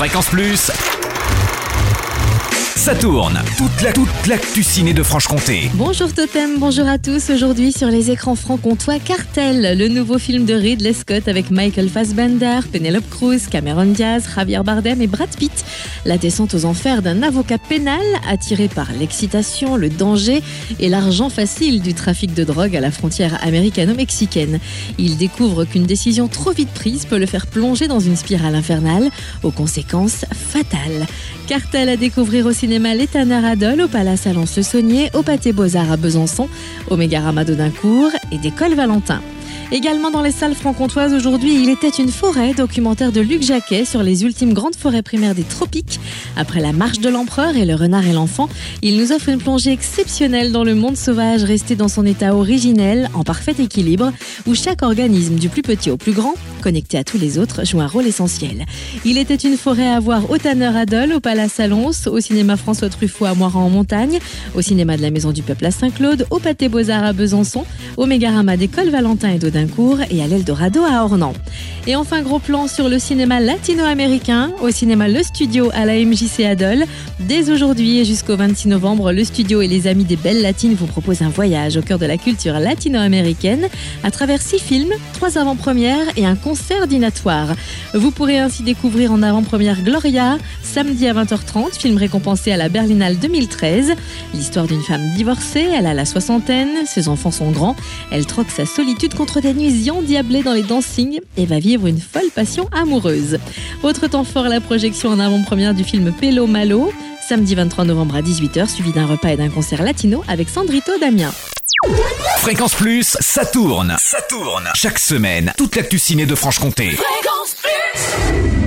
Fréquence Plus. Ça tourne. Toute la toute l'actu de Franche-Comté. Bonjour Totem, bonjour à tous. Aujourd'hui sur les écrans franc-comtois, Cartel, le nouveau film de Ridley Scott avec Michael Fassbender, Penelope Cruz, Cameron Diaz, Javier Bardem et Brad Pitt. La descente aux enfers d'un avocat pénal attiré par l'excitation, le danger et l'argent facile du trafic de drogue à la frontière américano-mexicaine. Il découvre qu'une décision trop vite prise peut le faire plonger dans une spirale infernale aux conséquences fatales. Cartel à découvrir au cinéma L'Étana Adol, au Palace à Lens-le-Saunier, au Pâté Beaux-Arts à Besançon, au Mégarama d'Audincourt et d'École Valentin. Également dans les salles franc-comtoises aujourd'hui, il était une forêt, documentaire de Luc Jacquet sur les ultimes grandes forêts primaires des tropiques. Après la marche de l'empereur et le renard et l'enfant, il nous offre une plongée exceptionnelle dans le monde sauvage resté dans son état originel, en parfait équilibre, où chaque organisme, du plus petit au plus grand, connecté à tous les autres, joue un rôle essentiel. Il était une forêt à voir au Tanner Adol, au Palace Salons, au cinéma François Truffaut à Moiran en montagne, au cinéma de la Maison du Peuple à Saint-Claude, au Pâté Beaux-Arts à Besançon, au Mégarama d'École Valentin et d'Audincourt et à l'Eldorado à Ornans. Et enfin, gros plan sur le cinéma latino-américain, au cinéma Le Studio à la MJC Adol. Dès aujourd'hui et jusqu'au 26 novembre, le studio et les amis des Belles Latines vous proposent un voyage au cœur de la culture latino-américaine à travers six films, trois avant-premières et un concert dînatoire. Vous pourrez ainsi découvrir en avant-première Gloria, samedi à 20h30, film récompensé à la Berlinale 2013. L'histoire d'une femme divorcée, elle a la soixantaine, ses enfants sont grands, elle troque sa solitude contre des nuits endiablées dans les dancings et va vivre une folle passion amoureuse. Autre temps fort, la projection en avant-première du film Pelo Malo, samedi 23 novembre à 18h, suivi d'un repas et d'un concert latino avec Sandrito Damien. Fréquence Plus, ça tourne. Ça tourne. Chaque semaine, toute l'actu ciné de Franche-Comté. Fréquence Plus